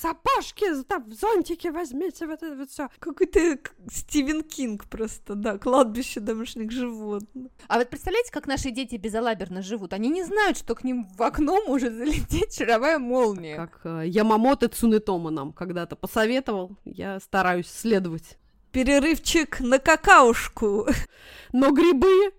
сапожки, там, зонтики возьмите, вот это вот все. Какой-то Стивен Кинг просто, да, кладбище домашних животных. А вот представляете, как наши дети безалаберно живут? Они не знают, что к ним в окно может залететь шаровая молния. Как э, Ямамото Цунетома нам когда-то посоветовал, я стараюсь следовать. Перерывчик на какаушку. Но грибы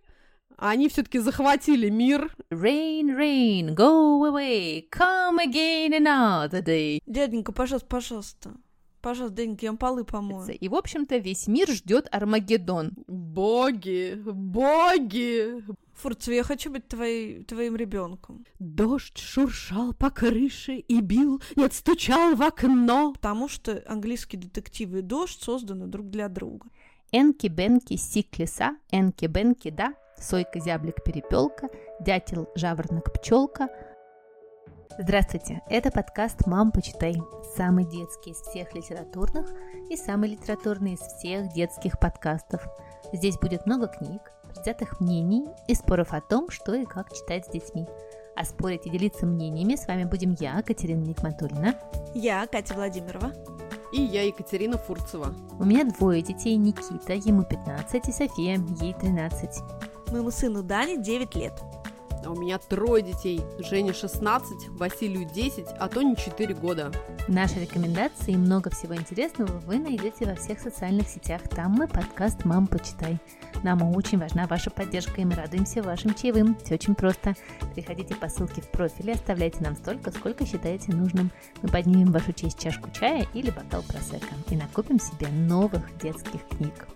они все-таки захватили мир. Rain, rain, go away, come again another day. Дяденька, пожалуйста, пожалуйста. Пожалуйста, дяденька, я вам полы помою. И, в общем-то, весь мир ждет Армагеддон. Боги, боги. Фурцева, я хочу быть твоей, твоим ребенком. Дождь шуршал по крыше и бил, нет, стучал в окно. Потому что английские детективы и дождь созданы друг для друга. Энки-бенки сиклиса, энки-бенки да, сойка, зяблик, перепелка, дятел, жаворонок, пчелка. Здравствуйте, это подкаст «Мам, почитай», самый детский из всех литературных и самый литературный из всех детских подкастов. Здесь будет много книг, взятых мнений и споров о том, что и как читать с детьми. А спорить и делиться мнениями с вами будем я, Катерина Никматулина. Я, Катя Владимирова. И я, Екатерина Фурцева. У меня двое детей, Никита, ему 15, и София, ей 13. Моему сыну Дане 9 лет. А у меня трое детей. Жене 16, Василию 10, а Тоне 4 года. Наши рекомендации и много всего интересного вы найдете во всех социальных сетях. Там мы подкаст «Мам, почитай». Нам очень важна ваша поддержка, и мы радуемся вашим чаевым. Все очень просто. Приходите по ссылке в профиле, оставляйте нам столько, сколько считаете нужным. Мы поднимем в вашу честь чашку чая или бокал просека и накупим себе новых детских книг.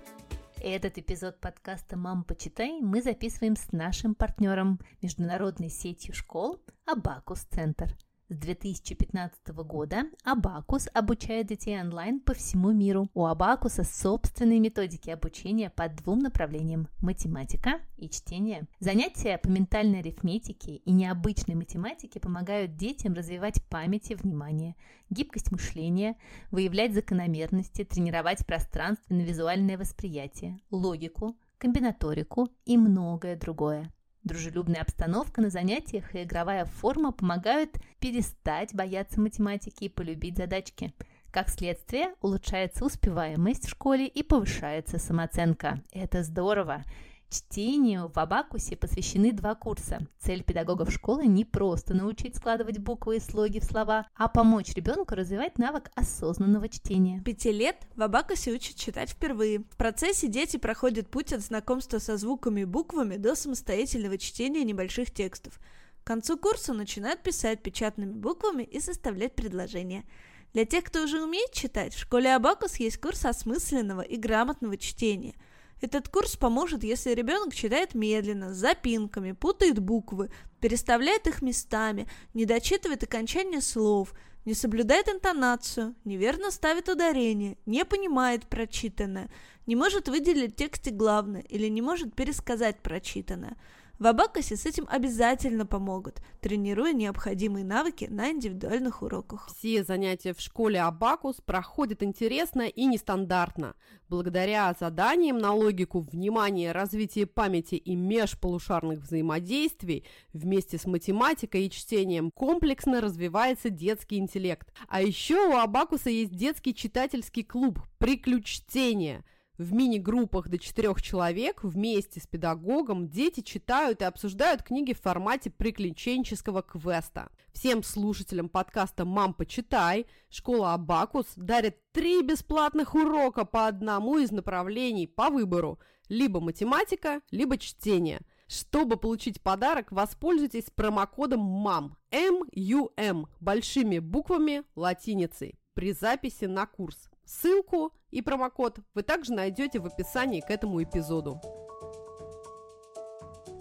Этот эпизод подкаста «Мам, почитай» мы записываем с нашим партнером, международной сетью школ «Абакус Центр». С 2015 года Абакус обучает детей онлайн по всему миру. У Абакуса собственные методики обучения по двум направлениям – математика и чтение. Занятия по ментальной арифметике и необычной математике помогают детям развивать память и внимание, гибкость мышления, выявлять закономерности, тренировать пространственно-визуальное восприятие, логику, комбинаторику и многое другое. Дружелюбная обстановка на занятиях и игровая форма помогают перестать бояться математики и полюбить задачки. Как следствие, улучшается успеваемость в школе и повышается самооценка. Это здорово! Чтению в Абакусе посвящены два курса. Цель педагогов школы не просто научить складывать буквы и слоги в слова, а помочь ребенку развивать навык осознанного чтения. Пяти лет в Абакусе учат читать впервые. В процессе дети проходят путь от знакомства со звуками и буквами до самостоятельного чтения небольших текстов. К концу курса начинают писать печатными буквами и составлять предложения. Для тех, кто уже умеет читать, в школе Абакус есть курс осмысленного и грамотного чтения – этот курс поможет, если ребенок читает медленно, с запинками, путает буквы, переставляет их местами, не дочитывает окончание слов, не соблюдает интонацию, неверно ставит ударение, не понимает прочитанное, не может выделить в тексте главное или не может пересказать прочитанное – в Абакусе с этим обязательно помогут, тренируя необходимые навыки на индивидуальных уроках. Все занятия в школе Абакус проходят интересно и нестандартно. Благодаря заданиям на логику, внимание, развитие памяти и межполушарных взаимодействий вместе с математикой и чтением комплексно развивается детский интеллект. А еще у Абакуса есть детский читательский клуб «Приключтение», в мини-группах до четырех человек вместе с педагогом дети читают и обсуждают книги в формате приключенческого квеста. Всем слушателям подкаста «Мам, почитай» школа Абакус дарит три бесплатных урока по одному из направлений по выбору – либо математика, либо чтение – чтобы получить подарок, воспользуйтесь промокодом МАМ, М-Ю-М, большими буквами латиницей при записи на курс. Ссылку и промокод вы также найдете в описании к этому эпизоду.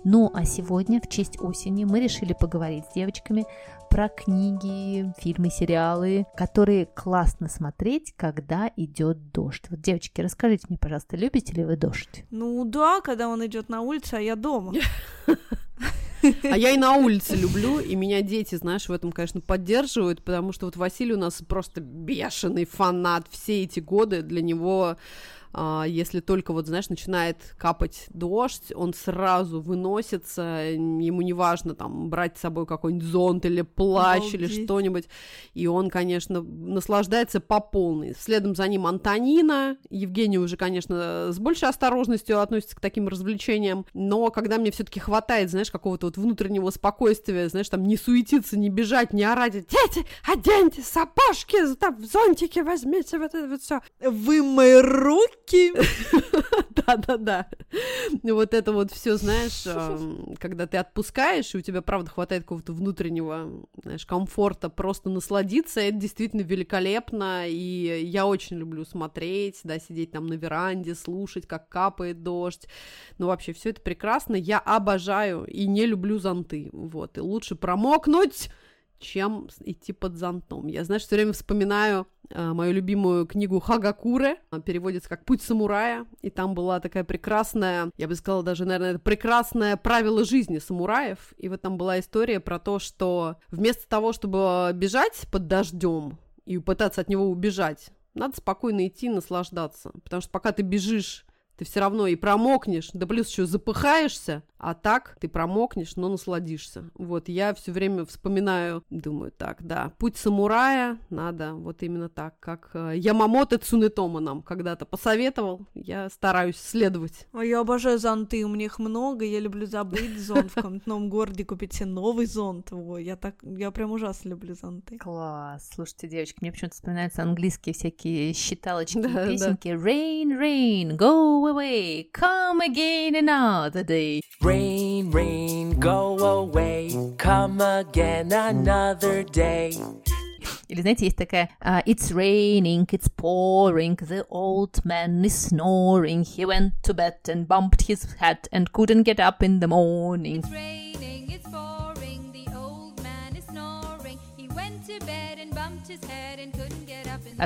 Ну а сегодня, в честь осени, мы решили поговорить с девочками про книги, фильмы, сериалы, которые классно смотреть, когда идет дождь. Вот, девочки, расскажите мне, пожалуйста, любите ли вы дождь? Ну да, когда он идет на улице, а я дома. А я и на улице люблю, и меня дети, знаешь, в этом, конечно, поддерживают, потому что вот Василий у нас просто бешеный фанат все эти годы. Для него если только вот, знаешь, начинает капать дождь, он сразу выносится, ему не важно там брать с собой какой-нибудь зонт или плащ Обалдеть. или что-нибудь, и он, конечно, наслаждается по полной. Следом за ним Антонина, Евгений уже, конечно, с большей осторожностью относится к таким развлечениям, но когда мне все-таки хватает, знаешь, какого-то вот внутреннего спокойствия, знаешь, там не суетиться, не бежать, не орать, дети, оденьте сапожки, там зонтики возьмите, вот это вот все. Вы мои руки! Да-да-да. Вот это вот все, знаешь, когда ты отпускаешь, и у тебя, правда, хватает какого-то внутреннего, знаешь, комфорта, просто насладиться, это действительно великолепно, и я очень люблю смотреть, да, сидеть там на веранде, слушать, как капает дождь. Ну, вообще, все это прекрасно. Я обожаю и не люблю зонты. Вот. И лучше промокнуть, чем идти под зонтом. Я, знаешь, все время вспоминаю э, мою любимую книгу Хагакуре, переводится как «Путь самурая», и там была такая прекрасная, я бы сказала даже, наверное, прекрасное правило жизни самураев, и вот там была история про то, что вместо того, чтобы бежать под дождем и пытаться от него убежать, надо спокойно идти наслаждаться, потому что пока ты бежишь ты все равно и промокнешь, да плюс еще запыхаешься, а так ты промокнешь, но насладишься. Вот, я все время вспоминаю, думаю, так, да, путь самурая надо вот именно так, как э, Ямамото Цунетома нам когда-то посоветовал, я стараюсь следовать. А я обожаю зонты, у меня их много, я люблю забыть зонт в каком-то новом городе, купить себе новый зонт, Во, я так, я прям ужасно люблю зонты. Класс, слушайте, девочки, мне почему-то вспоминаются английские всякие считалочки, да, песенки, да. rain, rain, go away, come again another day. Rain, rain, go away, come again another day. Или, знаете, есть такая uh, It's raining, it's pouring, the old man is snoring. He went to bed and bumped his head and couldn't get up in the morning. It's raining,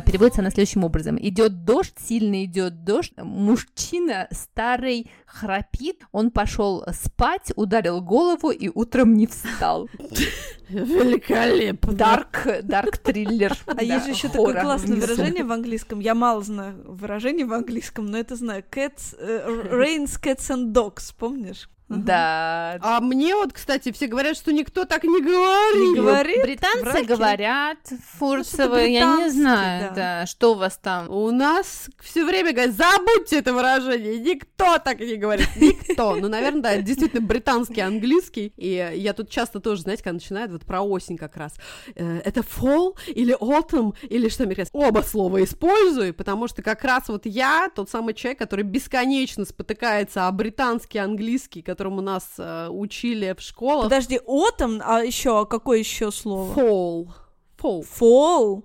Переводится она следующим образом. Идет дождь, сильно идет дождь, мужчина старый храпит, он пошел спать, ударил голову и утром не встал. Великолепно. Дарк, дарк триллер. А есть же еще такое классное выражение в английском. Я мало знаю выражений в английском, но это знаю. Cats, uh, rains, cats and dogs, помнишь? Да. А мне вот, кстати, все говорят, что никто так не говорит. Не говорит? Британцы Браки. говорят, Фурцевы, ну, я не знаю, да. да, что у вас там. У нас все время говорят, забудьте это выражение, никто так не говорит, никто. Ну, наверное, да, это действительно британский английский, и я тут часто тоже, знаете, когда начинают вот про осень как раз, э, это fall или autumn, или что американцы, оба слова использую, потому что как раз вот я тот самый человек, который бесконечно спотыкается о британский английский, которому нас э, учили в школах. Подожди, autumn, а еще какое еще слово? Fall. Fall. Fall.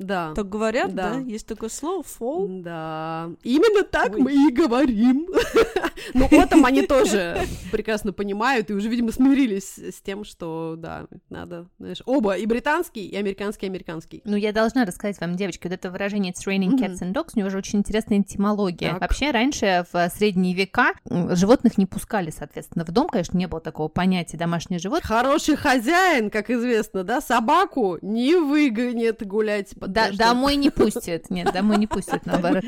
Да. Так говорят, да? да? Есть такое слово fall? Да. Именно так Ой. мы и говорим. Но потом они тоже прекрасно понимают и уже, видимо, смирились с тем, что, да, надо, знаешь, оба, и британский, и американский, и американский. Ну, я должна рассказать вам, девочки, вот это выражение «it's raining cats and dogs», у него же очень интересная этимология. Так. Вообще, раньше, в средние века, животных не пускали, соответственно, в дом, конечно, не было такого понятия «домашнее животное». Хороший хозяин, как известно, да, собаку не выгонит гулять да, домой не пустят. Нет, домой не пустят, наоборот.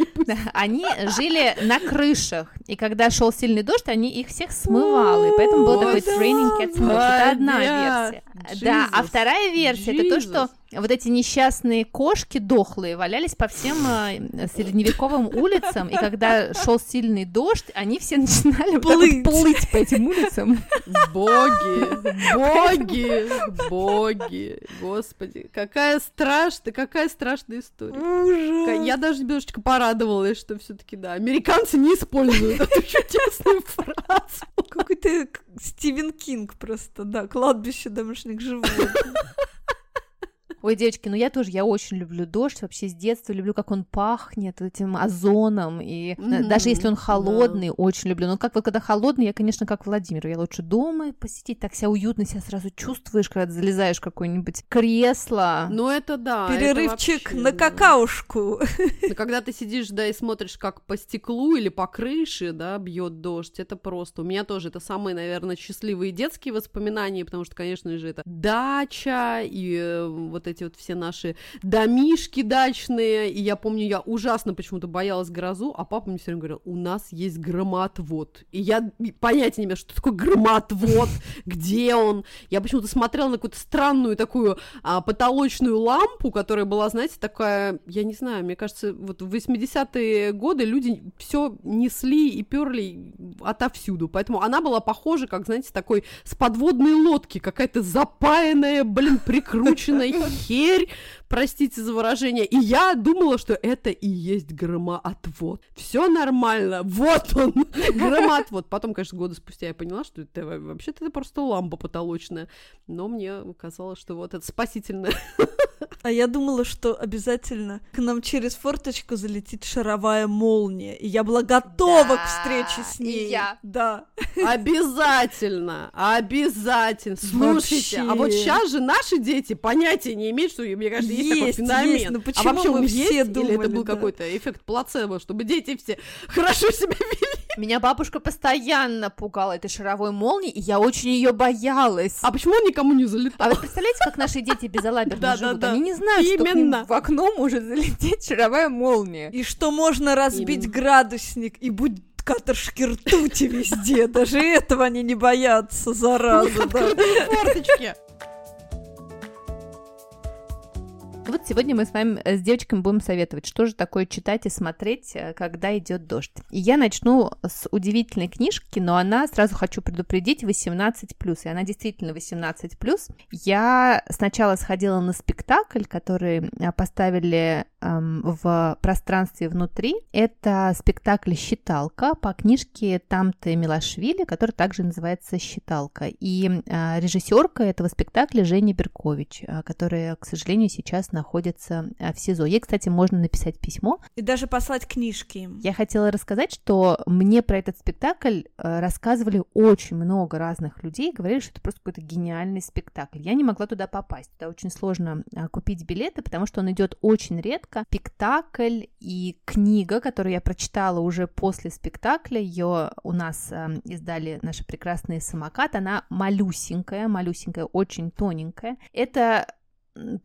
Они жили на крышах, и когда шел сильный дождь, они их всех смывало, и поэтому был такой training cat Это одна версия. Да, а вторая версия это то, что вот эти несчастные кошки дохлые валялись по всем э, средневековым улицам, и когда шел сильный дождь, они все начинали плыть, вот плыть по этим улицам. Боги, боги, боги, господи, какая страшная, какая страшная история. Ужас. Я даже немножечко порадовалась, что все-таки да, американцы не используют эту чудесную фразу. Какой-то Стивен Кинг просто, да, кладбище домашних животных. Ой, девочки, ну я тоже, я очень люблю дождь, вообще с детства люблю, как он пахнет этим озоном, и mm-hmm. даже если он холодный, yeah. очень люблю. Но как вот когда холодный, я, конечно, как Владимир, я лучше дома посидеть, так себя уютно себя сразу чувствуешь, когда ты залезаешь в какое-нибудь кресло. Ну это да. Перерывчик это вообще, на какаушку. Но когда ты сидишь, да, и смотришь, как по стеклу или по крыше, да, бьет дождь, это просто. У меня тоже это самые, наверное, счастливые детские воспоминания, потому что, конечно же, это дача и э, вот эти вот все наши домишки дачные, и я помню, я ужасно почему-то боялась грозу, а папа мне все время говорил, у нас есть громоотвод. И я понятия не имею, что такое громоотвод, где он. Я почему-то смотрела на какую-то странную такую а, потолочную лампу, которая была, знаете, такая, я не знаю, мне кажется, вот в 80-е годы люди все несли и перли отовсюду, поэтому она была похожа, как, знаете, такой с подводной лодки, какая-то запаянная, блин, прикрученная херь, простите за выражение, и я думала, что это и есть громоотвод. Все нормально, вот он, громоотвод. Потом, конечно, годы спустя я поняла, что это вообще-то это просто лампа потолочная, но мне казалось, что вот это спасительное а я думала, что обязательно к нам через форточку залетит шаровая молния. И я была готова да, к встрече с ней. И я. Да. Обязательно. Обязательно. Слушайте, Вообще. а вот сейчас же наши дети понятия не имеют, что, мне кажется, есть, есть такой феномен. Есть, но почему а вообще мы все есть, думали, или это был да. какой-то эффект плацебо, чтобы дети все хорошо себя вели? Меня бабушка постоянно пугала этой шаровой молнией, и я очень ее боялась. А почему он никому не залетал? А вы представляете, как наши дети безалаберно да, живут? Да, да. Они не знают, что к ним в окно может залететь шаровая молния. И что можно разбить градусник, и будет каторжки ртути везде. Даже этого они не боятся, зараза. Форточки. Вот сегодня мы с вами э, с девочками будем советовать, что же такое читать и смотреть, э, когда идет дождь. И я начну с удивительной книжки, но она, сразу хочу предупредить, 18+, и она действительно 18+. Я сначала сходила на спектакль, который э, поставили в пространстве внутри. Это спектакль «Считалка» по книжке Тамты Милашвили, который также называется «Считалка». И э, режиссерка этого спектакля Женя Беркович, э, которая, к сожалению, сейчас находится э, в СИЗО. Ей, кстати, можно написать письмо. И даже послать книжки Я хотела рассказать, что мне про этот спектакль рассказывали очень много разных людей, говорили, что это просто какой-то гениальный спектакль. Я не могла туда попасть. Туда очень сложно купить билеты, потому что он идет очень редко. Спектакль и книга, которую я прочитала уже после спектакля, ее у нас издали наши прекрасные самокат, она малюсенькая, малюсенькая, очень тоненькая. Это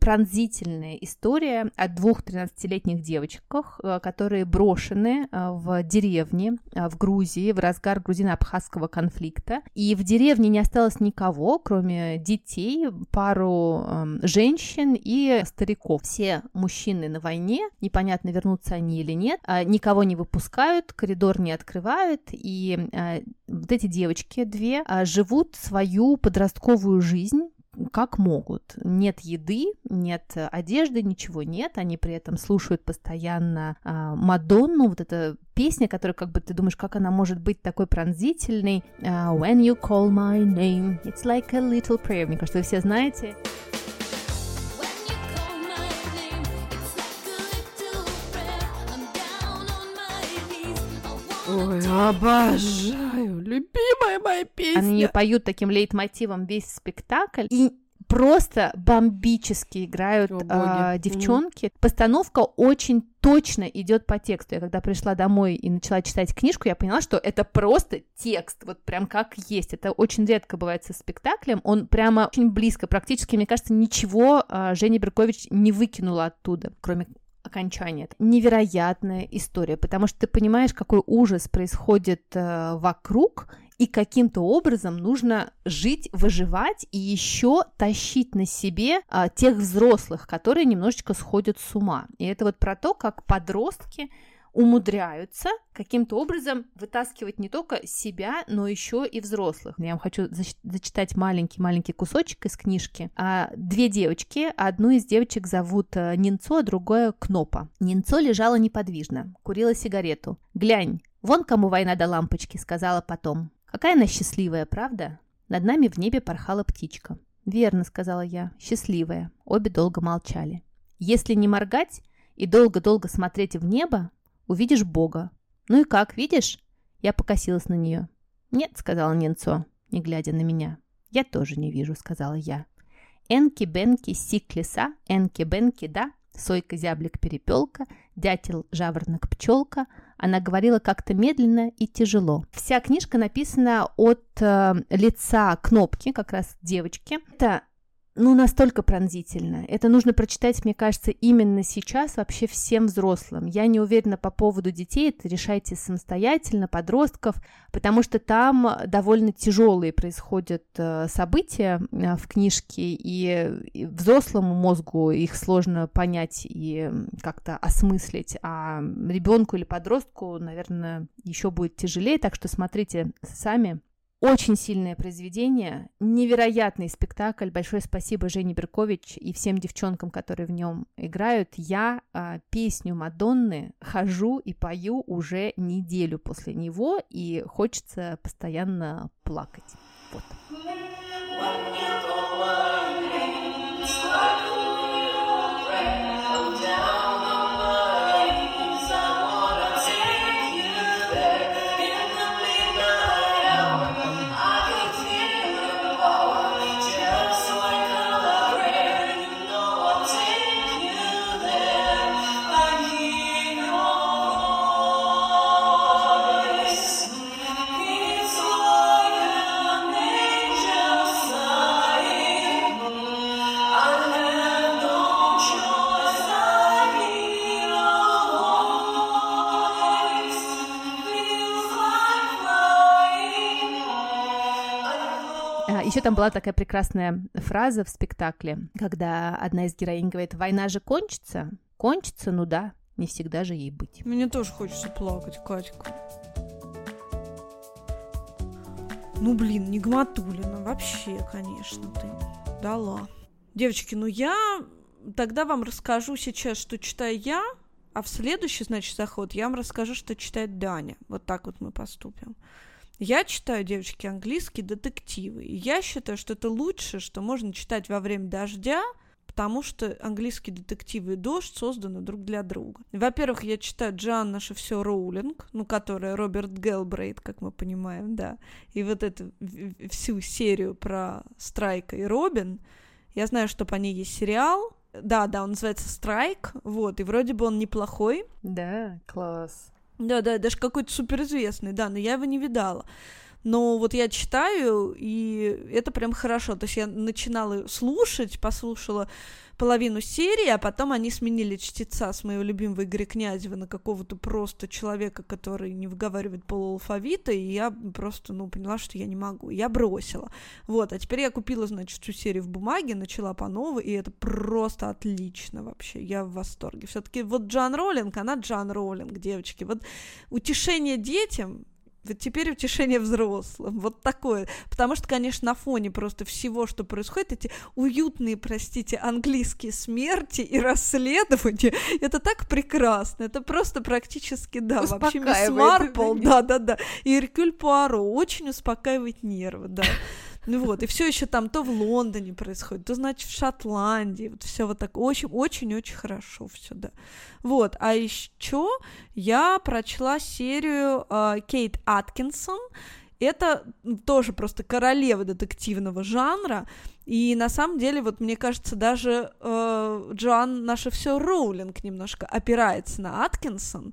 пронзительная история о двух 13-летних девочках, э, которые брошены э, в деревне э, в Грузии в разгар грузино-абхазского конфликта. И в деревне не осталось никого, кроме детей, пару эм, женщин и стариков. Все мужчины на войне, непонятно, вернутся они или нет, никого не выпускают, коридор не открывают, и вот эти девочки две живут свою подростковую жизнь как могут. Нет еды, нет одежды, ничего нет. Они при этом слушают постоянно а, Мадонну, вот эта песня, которая как бы ты думаешь, как она может быть такой пронзительной. Uh, When you call my name, it's like a little prayer. Мне кажется, вы все знаете. Ой, обожаю, любимая моя песня. Они ее поют таким лейтмотивом весь спектакль, и просто бомбически играют О, э, девчонки. Mm. Постановка очень точно идет по тексту. Я когда пришла домой и начала читать книжку, я поняла, что это просто текст, вот прям как есть. Это очень редко бывает со спектаклем. Он прямо очень близко, практически, мне кажется, ничего э, Женя Беркович не выкинула оттуда, кроме окончание. Это невероятная история, потому что ты понимаешь, какой ужас происходит э, вокруг, и каким-то образом нужно жить, выживать и еще тащить на себе а, тех взрослых, которые немножечко сходят с ума. И это вот про то, как подростки умудряются каким-то образом вытаскивать не только себя, но еще и взрослых. Я вам хочу зачитать маленький-маленький кусочек из книжки. А, две девочки, одну из девочек зовут э, Нинцо, а другое Кнопа. Нинцо лежала неподвижно, курила сигарету. «Глянь, вон кому война до лампочки», — сказала потом. «Какая она счастливая, правда?» Над нами в небе порхала птичка. «Верно», — сказала я, — «счастливая». Обе долго молчали. «Если не моргать и долго-долго смотреть в небо, увидишь Бога. Ну и как, видишь?» Я покосилась на нее. «Нет», — сказала Ненцо, не глядя на меня. «Я тоже не вижу», — сказала я. «Энки-бенки сик-леса, энки-бенки да, сойка-зяблик-перепелка, дятел-жаворонок-пчелка». Она говорила как-то медленно и тяжело. Вся книжка написана от э, лица кнопки, как раз девочки. Это ну, настолько пронзительно. Это нужно прочитать, мне кажется, именно сейчас вообще всем взрослым. Я не уверена по поводу детей, это решайте самостоятельно, подростков, потому что там довольно тяжелые происходят э, события э, в книжке, и взрослому мозгу их сложно понять и как-то осмыслить, а ребенку или подростку, наверное, еще будет тяжелее, так что смотрите сами. Очень сильное произведение, невероятный спектакль. Большое спасибо Жене Беркович и всем девчонкам, которые в нем играют. Я а, песню Мадонны хожу и пою уже неделю после него, и хочется постоянно плакать. Вот. Еще там была такая прекрасная фраза в спектакле, когда одна из героинь говорит, война же кончится, кончится, ну да, не всегда же ей быть. Мне тоже хочется плакать, Катька. Ну, блин, не Гматулина, вообще, конечно, ты дала. Девочки, ну я тогда вам расскажу сейчас, что читаю я, а в следующий, значит, заход я вам расскажу, что читает Даня. Вот так вот мы поступим. Я читаю, девочки, английские детективы. И я считаю, что это лучшее, что можно читать во время дождя, потому что английские детективы и дождь созданы друг для друга. Во-первых, я читаю Джан все Роулинг, ну, которая Роберт Гелбрейт, как мы понимаем, да, и вот эту всю серию про Страйка и Робин. Я знаю, что по ней есть сериал, да, да, он называется Страйк, вот, и вроде бы он неплохой. Да, класс. Да, да, даже какой-то суперизвестный, да, но я его не видала. Но вот я читаю, и это прям хорошо. То есть я начинала слушать, послушала половину серии, а потом они сменили чтеца с моего любимого Игоря Князева на какого-то просто человека, который не выговаривает полуалфавита, и я просто, ну, поняла, что я не могу. Я бросила. Вот, а теперь я купила, значит, всю серию в бумаге, начала по новой, и это просто отлично вообще. Я в восторге. все таки вот Джан Роллинг, она Джан Роллинг, девочки. Вот утешение детям вот теперь утешение взрослым. Вот такое. Потому что, конечно, на фоне просто всего, что происходит, эти уютные, простите, английские смерти и расследования, это так прекрасно. Это просто практически, да, вообще Мисс Марпл, да-да-да, и Эркюль Пуаро очень успокаивает нервы, да. Ну вот, и все еще там то в Лондоне происходит, то, значит, в Шотландии. Вот все вот так очень-очень-очень хорошо все, да. Вот, а еще я прочла серию э, Кейт Аткинсон. Это тоже просто королева детективного жанра. И на самом деле, вот мне кажется, даже э, Джоан наше все Роулинг немножко опирается на Аткинсон.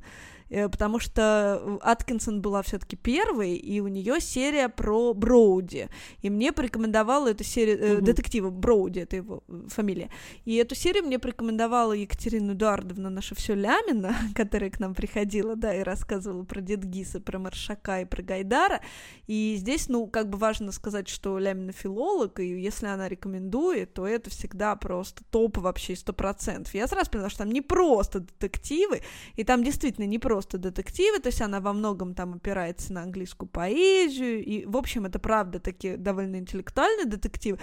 Э, потому что э, Аткинсон была все-таки первой, и у нее серия про Броуди. И мне порекомендовала эту серию э, угу. детектива Броуди, это его э, фамилия. И эту серию мне порекомендовала Екатерина Эдуардовна, наша все Лямина, которая к нам приходила, да, и рассказывала про Дедгиса, про Маршака и про Гайдара. И здесь, ну, как бы важно сказать, что Лямина филолог, и если она рекомендует, то это всегда просто топ вообще сто процентов. Я сразу поняла, что там не просто детективы, и там действительно не просто просто детективы, то есть она во многом там опирается на английскую поэзию, и, в общем, это правда такие довольно интеллектуальные детективы,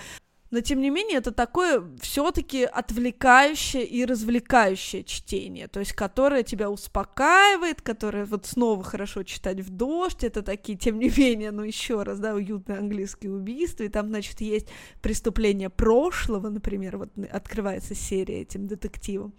но тем не менее это такое все-таки отвлекающее и развлекающее чтение, то есть которое тебя успокаивает, которое вот снова хорошо читать в дождь, это такие, тем не менее, ну еще раз, да, уютные английские убийства, и там, значит, есть преступление прошлого, например, вот открывается серия этим детективом.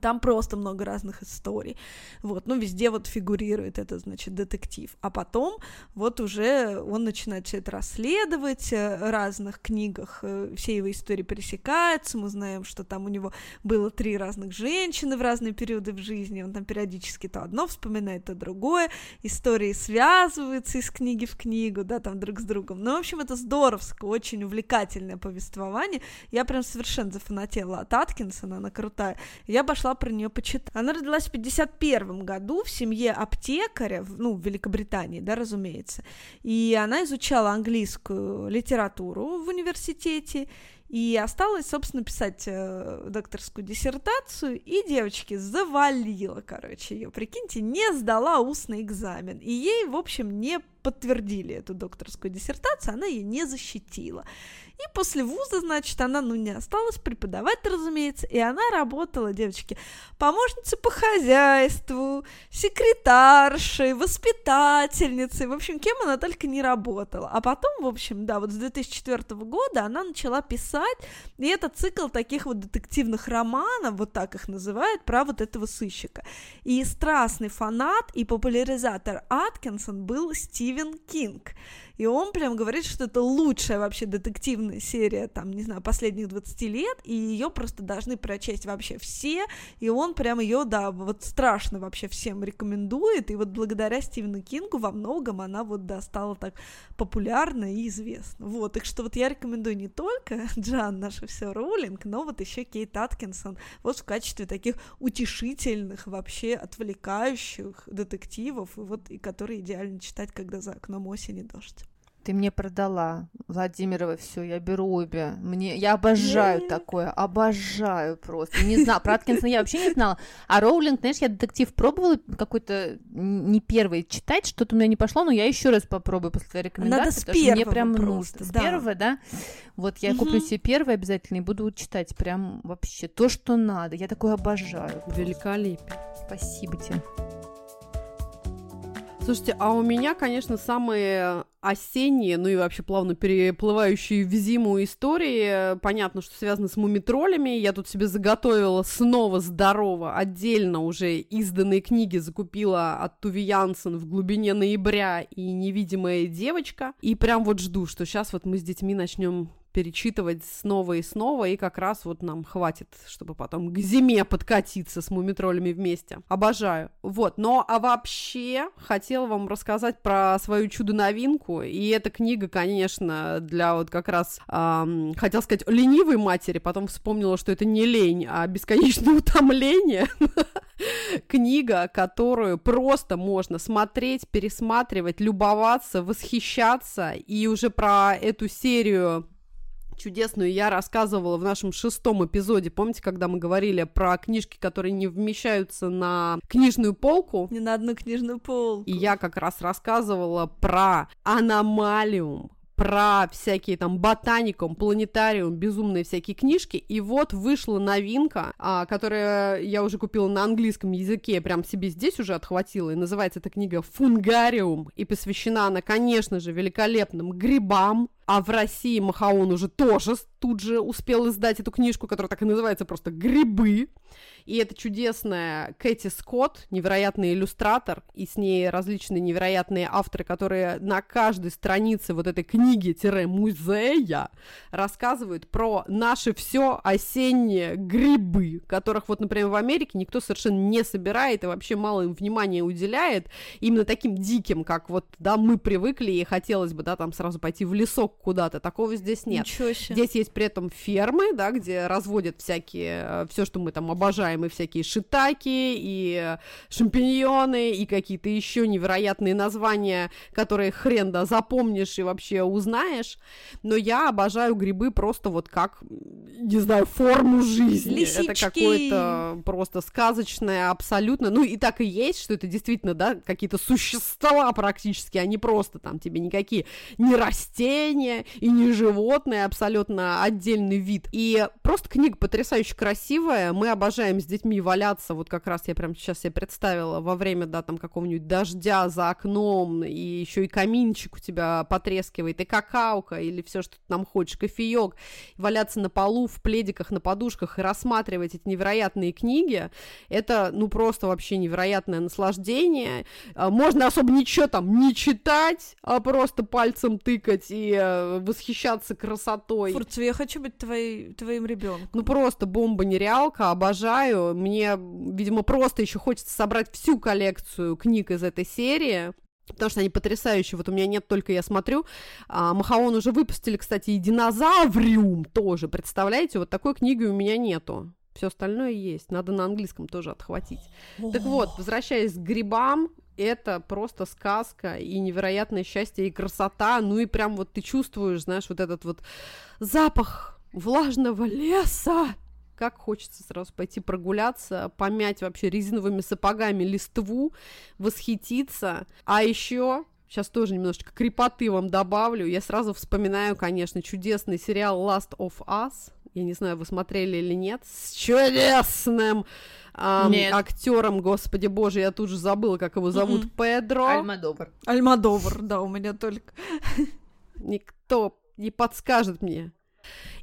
Там просто много разных историй. Вот, ну, везде вот фигурирует это, значит, детектив. А потом вот уже он начинает все это расследовать, в э, разных книгах э, все его истории пересекаются, мы знаем, что там у него было три разных женщины в разные периоды в жизни, он там периодически то одно вспоминает, то другое, истории связываются из книги в книгу, да, там друг с другом. Ну, в общем, это здоровско, очень увлекательное повествование. Я прям совершенно зафанатела от Аткинсона, она крутая. Я пошла пошла про нее почитать. Она родилась в 51 году в семье аптекаря, ну, в Великобритании, да, разумеется. И она изучала английскую литературу в университете, и осталось, собственно, писать э, докторскую диссертацию, и девочки завалила, короче, ее, прикиньте, не сдала устный экзамен, и ей, в общем, не подтвердили эту докторскую диссертацию, она ее не защитила. И после вуза, значит, она, ну, не осталась преподавать, разумеется, и она работала, девочки, помощницей по хозяйству, секретаршей, воспитательницей, в общем, кем она только не работала. А потом, в общем, да, вот с 2004 года она начала писать, и это цикл таких вот детективных романов, вот так их называют, про вот этого сыщика. И страстный фанат и популяризатор Аткинсон был Стивен Кинг и он прям говорит, что это лучшая вообще детективная серия, там, не знаю, последних 20 лет, и ее просто должны прочесть вообще все, и он прям ее, да, вот страшно вообще всем рекомендует, и вот благодаря Стивену Кингу во многом она вот, да, стала так популярна и известна. Вот, так что вот я рекомендую не только Джан, наша все Роулинг, но вот еще Кейт Аткинсон, вот в качестве таких утешительных, вообще отвлекающих детективов, и вот, и которые идеально читать, когда за окном осень и дождь. Ты мне продала, Владимирова, все, я беру обе. Мне, я обожаю такое, обожаю просто. Не знала, про Аткинсона я вообще не знала. А Роулинг, знаешь, я детектив пробовала какой-то не первый читать, что-то у меня не пошло, но я еще раз попробую после твоей рекомендации. Надо с первого мне прям просто, нужно. С первого, да? Вот я угу. куплю себе первый обязательно и буду читать прям вообще то, что надо. Я такое обожаю. Великолепие. Спасибо тебе. Слушайте, а у меня, конечно, самые осенние, ну и вообще плавно переплывающие в зиму истории. Понятно, что связаны с мумитролями. Я тут себе заготовила снова здорово, отдельно уже изданные книги закупила от Туви Янсен в глубине ноября и «Невидимая девочка». И прям вот жду, что сейчас вот мы с детьми начнем перечитывать снова и снова, и как раз вот нам хватит, чтобы потом к зиме подкатиться с мумитролями вместе. Обожаю. Вот, но а вообще хотела вам рассказать про свою чудо-новинку, и эта книга, конечно, для вот как раз, эм, хотел сказать, ленивой матери, потом вспомнила, что это не лень, а бесконечное утомление. Книга, которую просто можно смотреть, пересматривать, любоваться, восхищаться, и уже про эту серию чудесную я рассказывала в нашем шестом эпизоде. Помните, когда мы говорили про книжки, которые не вмещаются на книжную полку? Не на одну книжную полку. И я как раз рассказывала про аномалиум, про всякие там ботаникум, планетариум, безумные всякие книжки. И вот вышла новинка, а, которая я уже купила на английском языке, прям себе здесь уже отхватила. И называется эта книга «Фунгариум». И посвящена она, конечно же, великолепным грибам, а в России Махаон уже тоже тут же успел издать эту книжку, которая так и называется просто «Грибы». И это чудесная Кэти Скотт, невероятный иллюстратор, и с ней различные невероятные авторы, которые на каждой странице вот этой книги-музея рассказывают про наши все осенние грибы, которых вот, например, в Америке никто совершенно не собирает и вообще мало им внимания уделяет, именно таким диким, как вот, да, мы привыкли, и хотелось бы, да, там сразу пойти в лесок куда-то, такого здесь нет. Ничего себе. Здесь есть при этом фермы, да, где разводят всякие, э, все, что мы там обожаем, и всякие шитаки, и шампиньоны, и какие-то еще невероятные названия, которые хрен да запомнишь и вообще узнаешь. Но я обожаю грибы просто вот как, не знаю, форму жизни. Лисички. Это какое-то просто сказочное абсолютно. Ну и так и есть, что это действительно, да, какие-то существа практически, а не просто там тебе никакие не растения, растение, и не животное, абсолютно отдельный вид. И просто книга потрясающе красивая. Мы обожаем с детьми валяться, вот как раз я прям сейчас себе представила, во время, да, там какого-нибудь дождя за окном, и еще и каминчик у тебя потрескивает, и какаока, или все, что ты нам хочешь, кофеек, валяться на полу в пледиках, на подушках и рассматривать эти невероятные книги, это, ну, просто вообще невероятное наслаждение. А, можно особо ничего там не читать, а просто пальцем тыкать и э, восхищаться красотой. Фурцу, я хочу быть твоей, твоим ребенком. Ну, просто бомба нереалка, обожаю. Мне, видимо, просто еще хочется собрать всю коллекцию книг из этой серии. Потому что они потрясающие. Вот у меня нет только я смотрю. А, Махаон уже выпустили, кстати, и динозавриум тоже. Представляете, вот такой книги у меня нету. Все остальное есть. Надо на английском тоже отхватить. Так вот, возвращаясь к грибам, это просто сказка и невероятное счастье и красота. Ну и прям вот ты чувствуешь, знаешь, вот этот вот запах влажного леса. Как хочется сразу пойти прогуляться, помять вообще резиновыми сапогами листву, восхититься. А еще Сейчас тоже немножечко крепоты вам добавлю. Я сразу вспоминаю, конечно, чудесный сериал Last of Us. Я не знаю, вы смотрели или нет. С чудесным эм, актером, господи боже, я тут же забыла, как его зовут. Mm-hmm. Педро. Альмадовар. Альмадовар, да, у меня только. Никто не подскажет мне.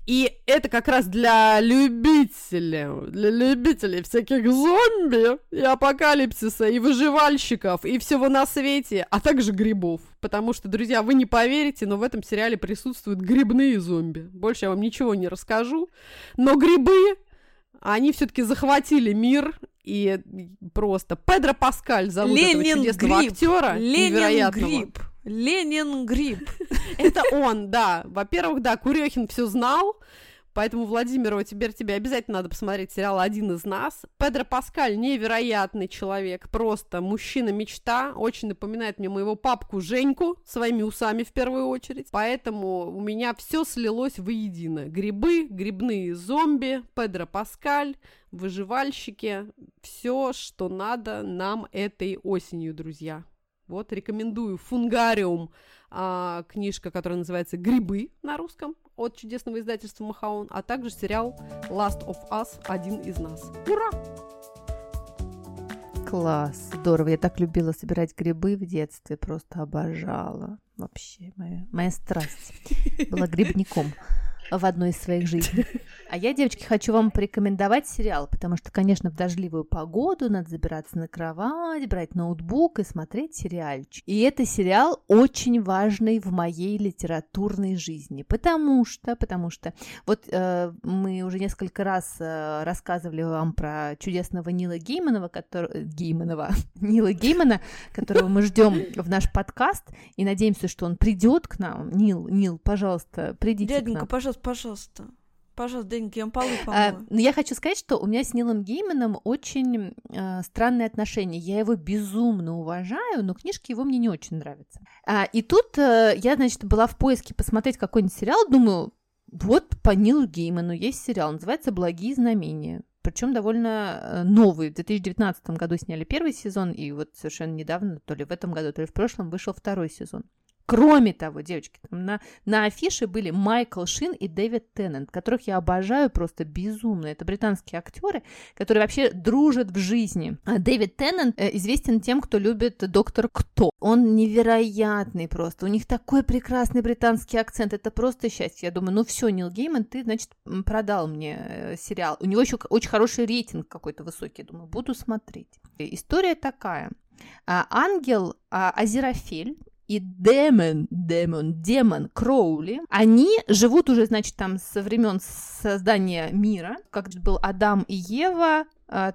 И это как раз для любителей, для любителей всяких зомби и апокалипсиса, и выживальщиков, и всего на свете, а также грибов. Потому что, друзья, вы не поверите, но в этом сериале присутствуют грибные зомби. Больше я вам ничего не расскажу. Но грибы, они все-таки захватили мир, и просто Педро Паскаль зовут Ленин этого чудесного гриб. актера. Ленин невероятного. гриб. Ленин Гриб. Это он, да. Во-первых, да, Курехин все знал, Поэтому, Владимир, теперь тебе обязательно надо посмотреть сериал «Один из нас». Педро Паскаль невероятный человек, просто мужчина-мечта, очень напоминает мне моего папку Женьку, своими усами в первую очередь. Поэтому у меня все слилось воедино. Грибы, грибные зомби, Педро Паскаль, выживальщики, все, что надо нам этой осенью, друзья. Вот, рекомендую «Фунгариум», а, книжка, которая называется «Грибы» на русском от чудесного издательства Махаон, а также сериал «Last of Us. Один из нас». Ура! Класс, здорово. Я так любила собирать грибы в детстве, просто обожала. Вообще, моя, моя страсть была грибником в одной из своих жизней. А я, девочки, хочу вам порекомендовать сериал, потому что, конечно, в дождливую погоду надо забираться на кровать, брать ноутбук и смотреть сериальчик. И это сериал очень важный в моей литературной жизни, потому что, потому что, вот э, мы уже несколько раз э, рассказывали вам про чудесного Нила Гейманова, который... Гейманова, Нила Геймана, которого мы ждем в наш подкаст, и надеемся, что он придет к нам. Нил, Нил, пожалуйста, придите Дяденька, к нам. пожалуйста, пожалуйста. Пожалуйста, Деньги, я вам полы помою. А, я хочу сказать, что у меня с Нилом Гейманом очень а, странные отношения. Я его безумно уважаю, но книжки его мне не очень нравятся. А, и тут а, я, значит, была в поиске посмотреть какой-нибудь сериал, думаю, вот по Нилу Гейману есть сериал, называется «Благие знамения». Причем довольно э, новый. В 2019 году сняли первый сезон, и вот совершенно недавно, то ли в этом году, то ли в прошлом, вышел второй сезон. Кроме того, девочки, на, на афише были Майкл Шин и Дэвид Теннант, которых я обожаю просто безумно. Это британские актеры, которые вообще дружат в жизни. А Дэвид Теннант э, известен тем, кто любит Доктор Кто. Он невероятный просто. У них такой прекрасный британский акцент. Это просто счастье. Я думаю, ну все, Нил Гейман, ты, значит, продал мне э, сериал. У него еще очень хороший рейтинг какой-то высокий. Думаю, буду смотреть. История такая. А, ангел а, Азерафель и демон, демон, демон Кроули, они живут уже, значит, там со времен создания мира, как был Адам и Ева,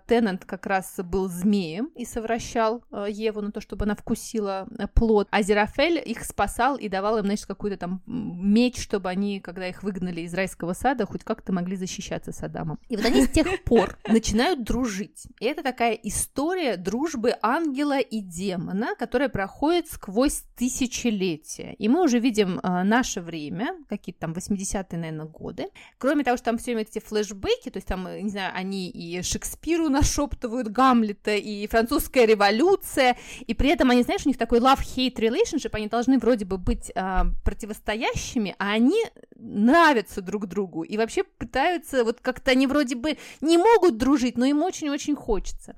Теннант как раз был змеем и совращал а, Еву на то, чтобы она вкусила э, плод. А Зерафель их спасал и давал им, значит, какой-то там меч, чтобы они, когда их выгнали из райского сада, хоть как-то могли защищаться с Адамом. И вот они с тех пор начинают дружить. И это такая история дружбы ангела и демона, которая проходит сквозь тысячелетия. И мы уже видим а, наше время, какие-то там 80-е, наверное, годы. Кроме того, что там все эти флешбеки, то есть там, не знаю, они и Шекспир Шекспиру нашептывают Гамлета и французская революция, и при этом они, знаешь, у них такой love-hate relationship, они должны вроде бы быть э, противостоящими, а они нравятся друг другу и вообще пытаются, вот как-то они вроде бы не могут дружить, но им очень-очень хочется.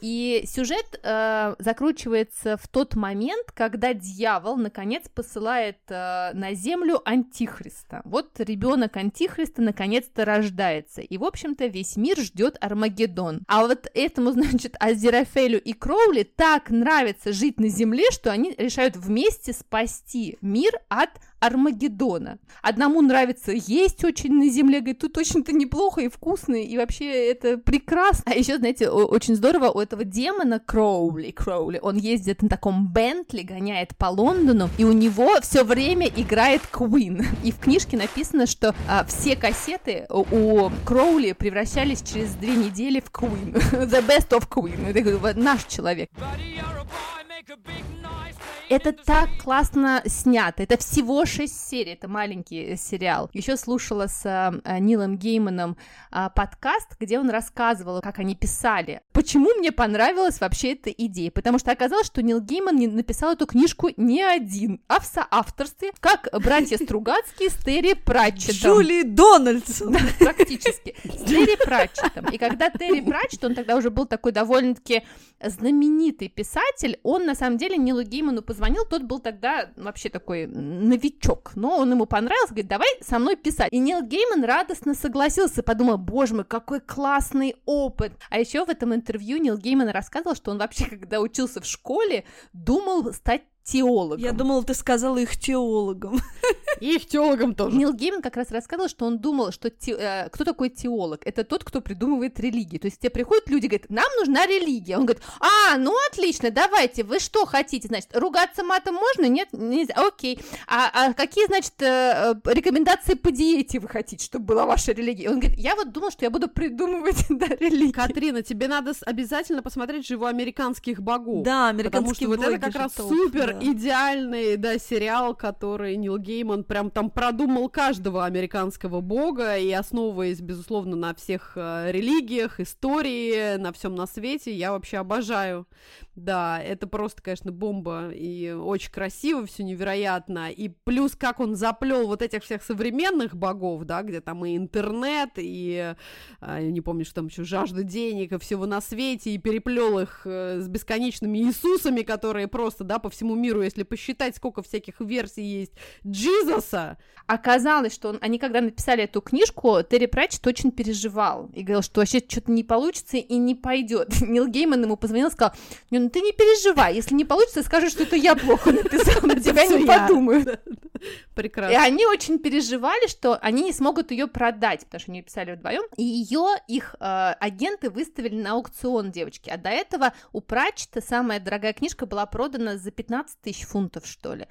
И сюжет э, закручивается в тот момент, когда дьявол наконец посылает э, на землю антихриста. Вот ребенок антихриста наконец-то рождается. И, в общем-то, весь мир ждет Армагеддон. А вот этому, значит, Азерафелю и Кроули так нравится жить на земле, что они решают вместе спасти мир от Армагеддона. Одному нравится есть очень на земле, говорит, тут очень-то неплохо и вкусно, и вообще это прекрасно. А еще, знаете, очень здорово, у этого демона Кроули, Кроули, он ездит на таком Бентли, гоняет по Лондону, и у него все время играет Queen. И в книжке написано, что а, все кассеты у Кроули превращались через две недели в Queen. The best of Queen. Это наш человек. Это так классно снято. Это всего шесть серий. Это маленький сериал. Еще слушала с э, Нилом Гейманом э, подкаст, где он рассказывал, как они писали. Почему мне понравилась вообще эта идея? Потому что оказалось, что Нил Гейман не написал эту книжку не один, а в соавторстве, как братья Стругацкие с Терри Пратчетом. Джули Дональдсон. Да, практически. С Терри Пратчетом. И когда Терри Пратчет, он тогда уже был такой довольно-таки знаменитый писатель, он на самом деле Нилу Гейману позвонил, тот был тогда вообще такой новичок, но он ему понравился, говорит, давай со мной писать. И Нил Гейман радостно согласился, подумал, боже мой, какой классный опыт. А еще в этом интервью Нил Гейман рассказывал, что он вообще, когда учился в школе, думал стать теологом. Я думала, ты сказала их теологом. их теологом тоже. Нил Гейман как раз рассказывал, что он думал, что те, э, кто такой теолог? Это тот, кто придумывает религии. То есть тебе приходят люди, говорят, нам нужна религия. Он говорит, а, ну отлично, давайте, вы что хотите? Значит, ругаться матом можно? Нет? Нельзя. Окей. А, а какие, значит, э, э, рекомендации по диете вы хотите, чтобы была ваша религия? Он говорит, я вот думал, что я буду придумывать да, религии. Катрина, тебе надо обязательно посмотреть живо американских богов. Да, американские Потому что вот это как раз супер да. идеальный, да, сериал, который Нил Гейман прям там продумал каждого американского бога, и основываясь, безусловно, на всех э, религиях, истории, на всем на свете, я вообще обожаю. Да, это просто, конечно, бомба, и очень красиво, все невероятно. И плюс, как он заплел вот этих всех современных богов, да, где там и интернет, и, э, не помню, что там еще жажда денег, и всего на свете, и переплел их э, с бесконечными Иисусами, которые просто, да, по всему миру, если посчитать, сколько всяких версий есть, Джизуса. Оказалось, что он, они когда написали эту книжку, Терри Пратчетт очень переживал и говорил, что вообще что-то не получится и не пойдет. Нил Гейман ему позвонил и сказал, ну ты не переживай, если не получится, скажи, что это я плохо написал, на тебя не подумают. Прекрасно. И они очень переживали, что они не смогут ее продать, потому что они ее писали вдвоем. И ее их э, агенты выставили на аукцион девочки. А до этого у Пратчета самая дорогая книжка была продана за 15 тысяч фунтов, что ли.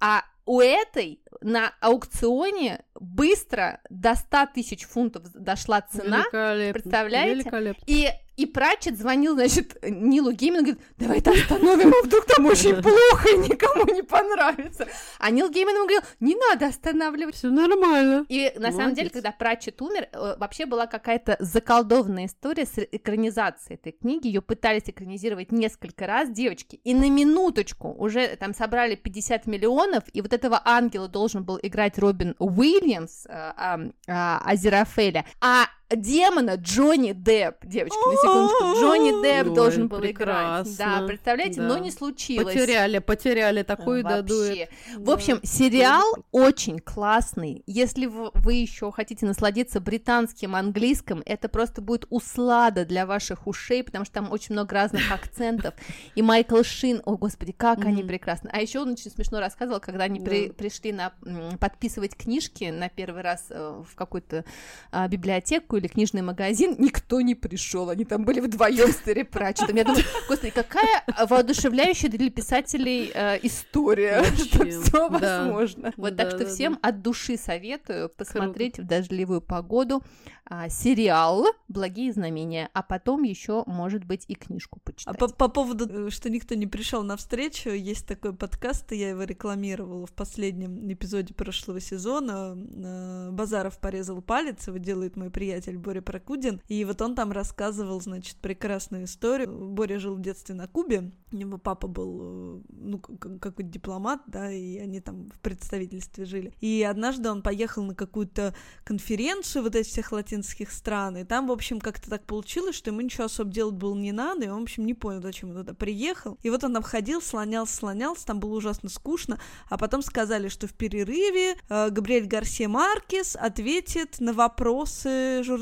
А у этой на аукционе быстро до 100 тысяч фунтов дошла цена. Великолепно. Представляете? Великолепно. И и Пратчет звонил, значит, Нилу Гейману, говорит, давай это остановим, а вдруг там очень плохо и никому не понравится. А Нил Гейман ему говорил, не надо останавливать. Все нормально. И на Молодец. самом деле, когда Пратчет умер, э, вообще была какая-то заколдованная история с экранизацией этой книги. Ее пытались экранизировать несколько раз девочки. И на минуточку уже там собрали 50 миллионов, и вот этого ангела должен был играть Робин Уильямс, а, а, Азерафеля. А демона Джонни Депп, девочки, на секундочку, Джонни Депп должен был играть. Да, представляете, но не случилось. Потеряли, потеряли такой да дуэт. В общем, сериал очень классный. Если вы еще хотите насладиться британским английским, это просто будет услада для ваших ушей, потому что там очень много разных акцентов. И Майкл Шин, о господи, как они прекрасны. А еще он очень смешно рассказывал, когда они пришли на подписывать книжки на первый раз э, в какую-то а, библиотеку или книжный магазин, никто не пришел. Они там были вдвоем с Терри Пратчетом. Я думаю, господи, какая воодушевляющая для писателей э, история, что все возможно. Вот так что всем от души советую посмотреть в дождливую погоду а, сериал «Благие знамения», а потом еще, может быть, и книжку почитать. А по, по поводу, э, что никто не пришел на встречу, есть такой подкаст, и я его рекламировала в последнем эпизоде прошлого сезона. Э, Базаров порезал палец, его делает мой приятель писатель Боря Прокудин, и вот он там рассказывал, значит, прекрасную историю. Боря жил в детстве на Кубе, у него папа был, э, ну, какой-то дипломат, да, и они там в представительстве жили. И однажды он поехал на какую-то конференцию вот этих всех латинских стран, и там, в общем, как-то так получилось, что ему ничего особо делать было не надо, и он, в общем, не понял, зачем он туда приехал. И вот он там ходил, слонялся, слонялся, там было ужасно скучно, а потом сказали, что в перерыве э, Габриэль Гарсия Маркес ответит на вопросы журналистов.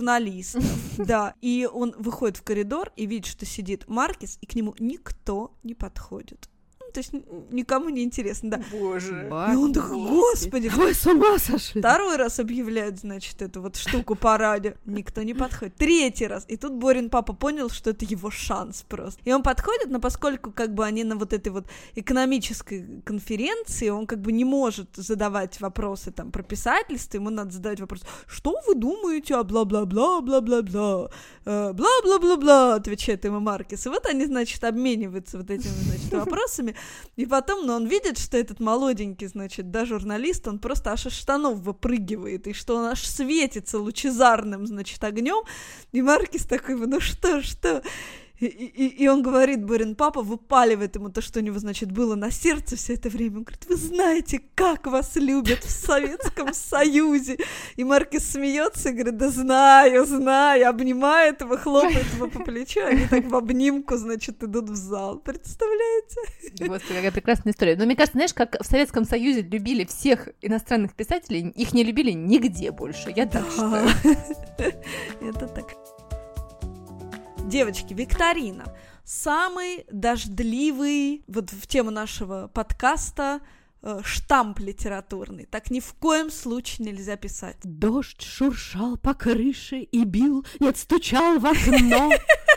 Да, и он выходит в коридор и видит, что сидит Маркес, и к нему никто не подходит то есть никому не интересно, да. Боже. И он такой, господи. Вы с ума сошли. Второй раз объявляют, значит, эту вот штуку по радио. Никто не подходит. Третий раз. И тут Борин папа понял, что это его шанс просто. И он подходит, но поскольку как бы они на вот этой вот экономической конференции, он как бы не может задавать вопросы там про писательство, ему надо задавать вопрос, что вы думаете о бла-бла-бла, бла-бла-бла, э, бла-бла-бла-бла, отвечает ему Маркес. И вот они, значит, обмениваются вот этими, значит, вопросами. И потом, ну, он видит, что этот молоденький, значит, да, журналист, он просто аж из штанов выпрыгивает, и что он аж светится лучезарным, значит, огнем. И Маркис такой, ну что, что? И, и, и он говорит, Борин папа выпаливает ему то, что у него, значит, было на сердце все это время. Он говорит, вы знаете, как вас любят в Советском Союзе. И Маркис смеется и говорит, да знаю, знаю, обнимает его, хлопает его по плечу, они так в обнимку, значит, идут в зал. Представляете? Господи, какая прекрасная история. Но мне кажется, знаешь, как в Советском Союзе любили всех иностранных писателей, их не любили нигде больше. Я так считаю. Это так. Девочки, викторина. Самый дождливый, вот в тему нашего подкаста, э, штамп литературный. Так ни в коем случае нельзя писать. Дождь шуршал по крыше и бил, нет, стучал в окно.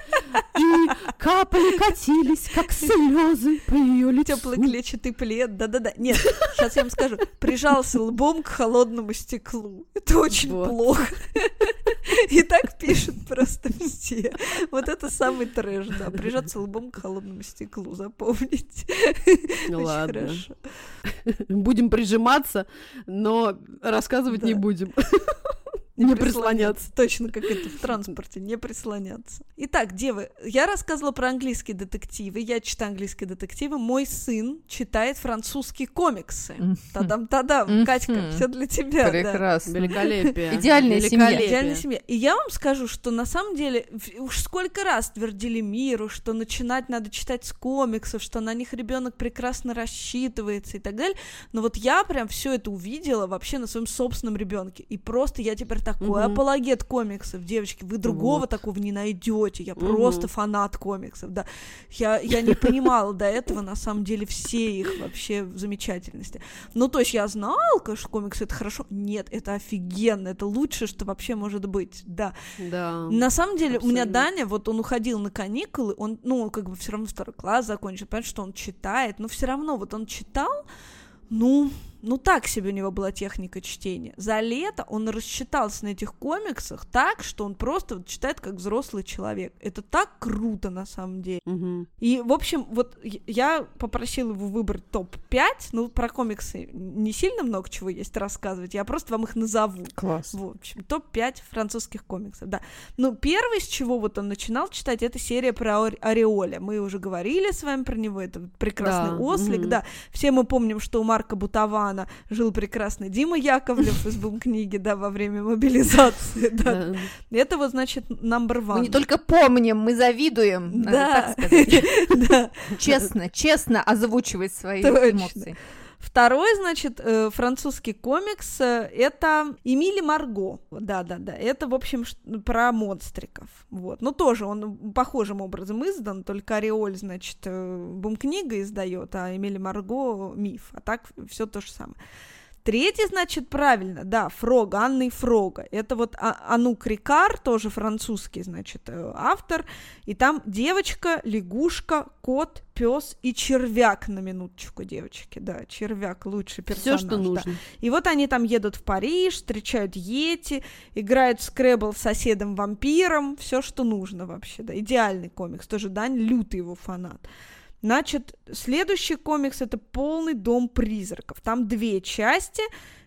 И капли катились, как слезы по ее лицу. Теплый клетчатый плед, да-да-да. Нет, сейчас я вам скажу. Прижался лбом к холодному стеклу. Это очень вот. плохо. И так пишут просто все. Вот это самый трэш, да. Прижаться лбом к холодному стеклу, запомните. Ну ладно. Хорошо. Будем прижиматься, но рассказывать да. не будем. Не, прислоняться. Точно как это в транспорте, не прислоняться. Итак, девы, я рассказывала про английские детективы, я читаю английские детективы, мой сын читает французские комиксы. Тадам-тадам, Катька, все для тебя. Прекрасно. Да. Великолепие. Идеальная семья. Идеальная семья. И я вам скажу, что на самом деле уж сколько раз твердили миру, что начинать надо читать с комиксов, что на них ребенок прекрасно рассчитывается и так далее. Но вот я прям все это увидела вообще на своем собственном ребенке. И просто я теперь такой угу. апологет комиксов, девочки, вы другого вот. такого не найдете. Я угу. просто фанат комиксов, да. Я, я не понимала до этого, на самом деле, все их вообще замечательности. Ну, то есть я знала, что комиксы это хорошо. Нет, это офигенно, это лучшее, что вообще может быть, да. Да. На самом деле, абсолютно. у меня Даня, вот он уходил на каникулы, он, ну, как бы все равно второй класс закончил, понятно, что он читает, но все равно вот он читал, ну, ну так себе у него была техника чтения. За лето он рассчитался на этих комиксах так, что он просто вот читает как взрослый человек. Это так круто на самом деле. Угу. И, в общем, вот я попросила его выбрать топ-5. Ну, про комиксы не сильно много чего есть рассказывать, я просто вам их назову. Класс. В общем, топ-5 французских комиксов, да. Ну, первый, с чего вот он начинал читать, это серия про Ореоля. Мы уже говорили с вами про него, это прекрасный да. ослик, угу. да. Все мы помним, что у Марка Бутавана романа жил прекрасный Дима Яковлев из бум-книги, да, во время мобилизации, да. Это вот, значит, number one. Мы не только помним, мы завидуем, да. да. Честно, честно озвучивать свои эмоции. Второй, значит, э, французский комикс э, это Эмили Марго. Да-да-да. Это, в общем, про монстриков. Вот. Ну, тоже он похожим образом издан, только Ореоль, значит, э, бум-книга издает, а Эмили Марго миф. А так все то же самое. Третий, значит, правильно, да, Фрога, Анны Фрога. Это вот а- Анук Рикар, тоже французский, значит, э, автор. И там девочка, лягушка, кот, пес и червяк на минуточку, девочки. Да, червяк лучший персонаж. Все, что нужно. Да. И вот они там едут в Париж, встречают Йети, играют в скребл с соседом-вампиром. Все, что нужно вообще, да. Идеальный комикс. Тоже Дань лютый его фанат. Значит, следующий комикс это полный дом призраков. Там две части.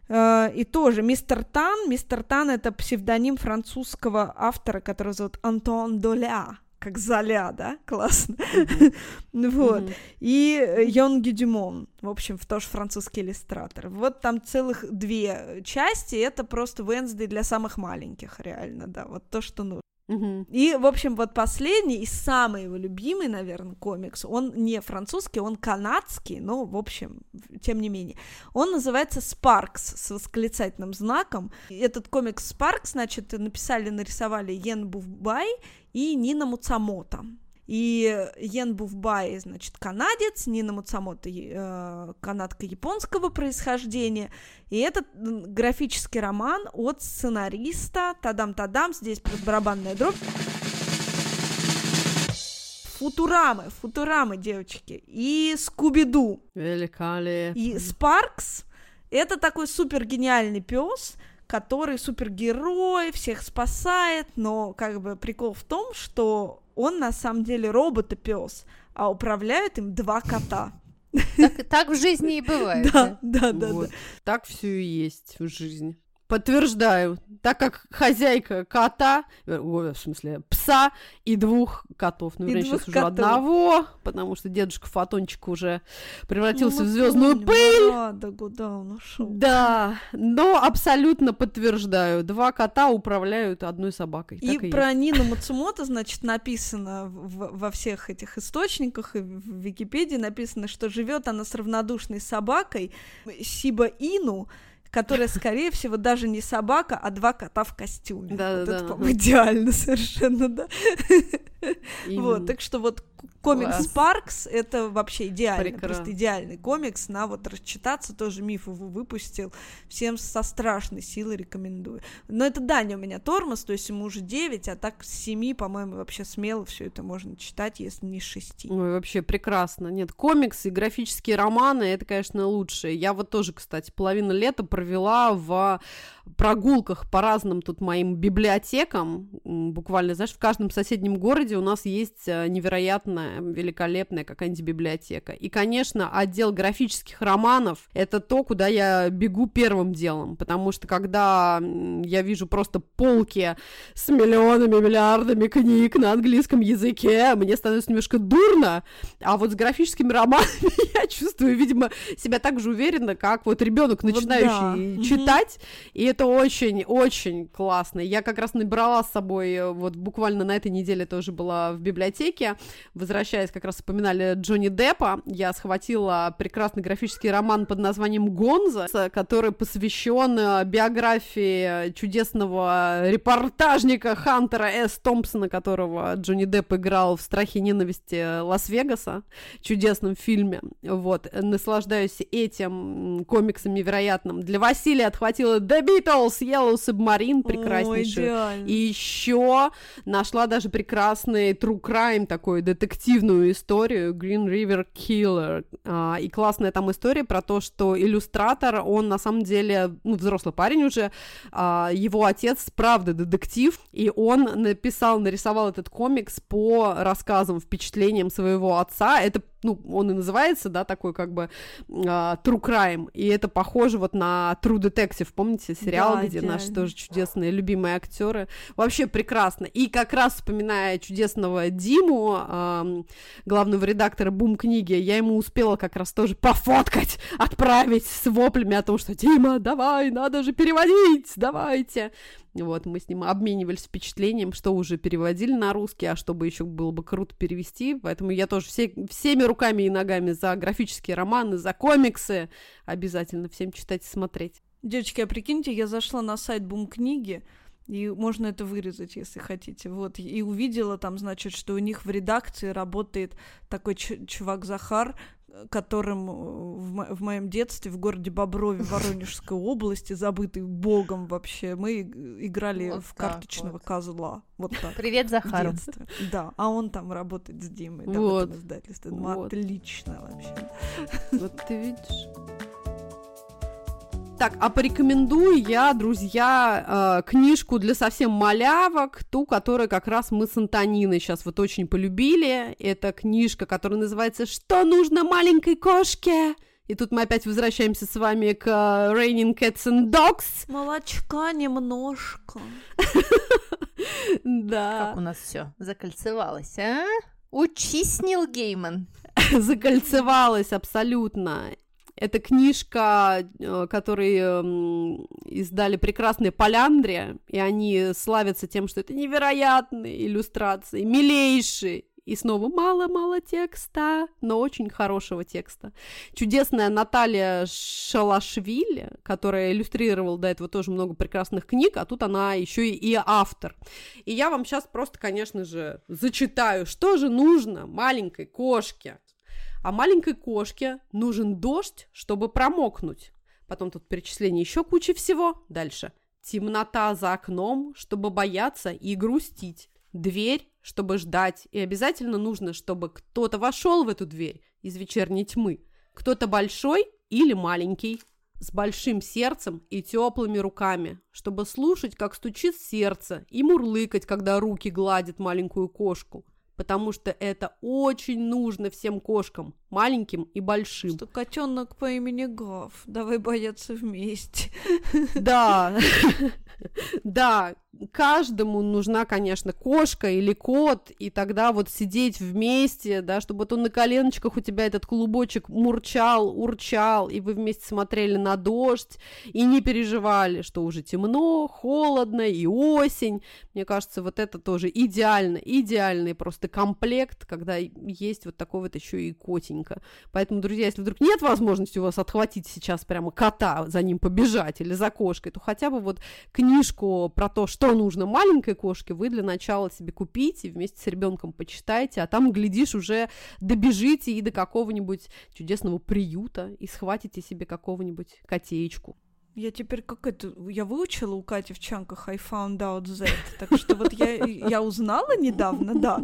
Э, и тоже мистер Тан. Мистер Тан это псевдоним французского автора, которого зовут Антуан Доля как Золя, да, классно. вот. И Йонги Дюмон, в общем, тоже французский иллюстратор. Вот там целых две части, это просто Венсдей для самых маленьких, реально, да, вот то, что нужно. И, в общем, вот последний и самый его любимый, наверное, комикс, он не французский, он канадский, но, в общем, тем не менее. Он называется «Спаркс» с восклицательным знаком. Этот комикс «Спаркс», значит, написали, нарисовали Йен Буфбай и Нина Муцамото. И Йен Буфбай, значит, канадец, Нина Муцамото э, канадка японского происхождения. И этот графический роман от сценариста, тадам-тадам, здесь барабанная дробь. Футурамы, Футурамы, девочки, и Скуби-Ду. Великолепно. И Спаркс — это такой супер гениальный пес, который супергерой, всех спасает, но как бы прикол в том, что он на самом деле робот и пес, а управляют им два кота. Так, так в жизни и бывает. Да, да, да. Вот. Так все и есть в жизни. Подтверждаю, так как хозяйка кота, э, в смысле пса и двух котов, ну, вернее, сейчас уже одного, потому что дедушка Фотончик уже превратился ну, в звездную пыль. Да, куда он ушел? Да, но абсолютно подтверждаю, два кота управляют одной собакой. И, и про есть. Нину Мацумото, значит, написано в, во всех этих источниках и в Википедии написано, что живет она с равнодушной собакой Сиба Ину, которая, скорее всего, даже не собака, а два кота в костюме. Да, вот да, это, да. идеально совершенно, да. Вот, так что вот комикс Класс. Спаркс это вообще идеально, Прекрасно. просто идеальный комикс на вот расчитаться, тоже миф его выпустил, всем со страшной силой рекомендую. Но это Даня у меня тормоз, то есть ему уже 9, а так с 7, по-моему, вообще смело все это можно читать, если не с 6. Ой, вообще прекрасно. Нет, комиксы, графические романы, это, конечно, лучшее. Я вот тоже, кстати, половину лета провела в прогулках по разным тут моим библиотекам, буквально, знаешь, в каждом соседнем городе у нас есть э, невероятная, великолепная какая-нибудь библиотека. И, конечно, отдел графических романов — это то, куда я бегу первым делом, потому что когда я вижу просто полки с миллионами, миллиардами книг на английском языке, мне становится немножко дурно, а вот с графическими романами я чувствую, видимо, себя так же уверенно, как вот ребенок, начинающий вот да. читать, и это очень-очень классно. Я как раз набрала с собой, э, вот буквально на этой неделе тоже была в библиотеке, возвращаясь, как раз вспоминали Джонни Деппа, я схватила прекрасный графический роман под названием «Гонза», который посвящен э, биографии чудесного репортажника Хантера С. Томпсона, которого Джонни Депп играл в «Страхе и ненависти Лас-Вегаса», чудесном фильме. Вот, наслаждаюсь этим комиксом невероятным. Для Василия отхватила The Beatles, Yellow Submarine, прекраснейший. О, и еще нашла даже прекрасный true crime, такую детективную историю Green River Killer. А, и классная там история про то, что иллюстратор, он на самом деле, ну, взрослый парень уже, а, его отец, правда, детектив, и он написал, нарисовал этот комикс по рассказам, впечатлениям своего отца. Это ну, он и называется, да, такой как бы uh, True Crime, и это похоже вот на True Detective, помните сериал, да, где идеально. наши тоже чудесные любимые актеры, вообще прекрасно. И как раз вспоминая чудесного Диму, uh, главного редактора Бум книги, я ему успела как раз тоже пофоткать, отправить с воплями о том, что Дима, давай, надо же переводить, давайте. Вот, мы с ним обменивались впечатлением, что уже переводили на русский, а чтобы еще было бы круто перевести. Поэтому я тоже все, всеми руками и ногами за графические романы, за комиксы. Обязательно всем читать и смотреть. Девочки, а прикиньте, я зашла на сайт Бум книги, и можно это вырезать, если хотите. Вот, и увидела там, значит, что у них в редакции работает такой чувак Захар, которым э, в, мо- в моем детстве в городе Боброве Воронежской области, забытый богом вообще, мы играли вот в карточного вот. козла. Вот так. Привет, Захар. Да, а он там работает с Димой, да, вот. в этом издательстве. Ну, вот. отлично вообще. Вот ты видишь. Так, а порекомендую я, друзья, э, книжку для совсем малявок, ту, которую как раз мы с Антониной сейчас вот очень полюбили. Это книжка, которая называется «Что нужно маленькой кошке?» И тут мы опять возвращаемся с вами к э, Raining Cats and Dogs. Молочка немножко. Да. Как у нас все закольцевалось, а? Учись, Нил Гейман. Закольцевалась абсолютно. Это книжка, э, которую м, издали прекрасные Поляндрия, и они славятся тем, что это невероятные иллюстрации, милейшие. И снова мало-мало текста, но очень хорошего текста. Чудесная Наталья Шалашвили, которая иллюстрировала до этого тоже много прекрасных книг, а тут она еще и автор. И я вам сейчас просто, конечно же, зачитаю, что же нужно маленькой кошке. А маленькой кошке нужен дождь, чтобы промокнуть. Потом тут перечисление еще куча всего. Дальше. Темнота за окном, чтобы бояться и грустить. Дверь, чтобы ждать. И обязательно нужно, чтобы кто-то вошел в эту дверь из вечерней тьмы. Кто-то большой или маленький. С большим сердцем и теплыми руками, чтобы слушать, как стучит сердце, и мурлыкать, когда руки гладят маленькую кошку потому что это очень нужно всем кошкам, маленьким и большим. Что котенок по имени Гав, давай бояться вместе. Да, да, каждому нужна, конечно, кошка или кот, и тогда вот сидеть вместе, да, чтобы вот он на коленочках у тебя этот клубочек мурчал, урчал, и вы вместе смотрели на дождь, и не переживали, что уже темно, холодно, и осень. Мне кажется, вот это тоже идеально, идеальный просто комплект, когда есть вот такой вот еще и котенька. Поэтому, друзья, если вдруг нет возможности у вас отхватить сейчас прямо кота, за ним побежать или за кошкой, то хотя бы вот книжку про то, что нужно маленькой кошке, вы для начала себе купите вместе с ребенком почитайте, а там, глядишь, уже добежите и до какого-нибудь чудесного приюта и схватите себе какого-нибудь котеечку. Я теперь как это... Я выучила у Кати в чанках I found out that. Так что вот я, я узнала недавно, да.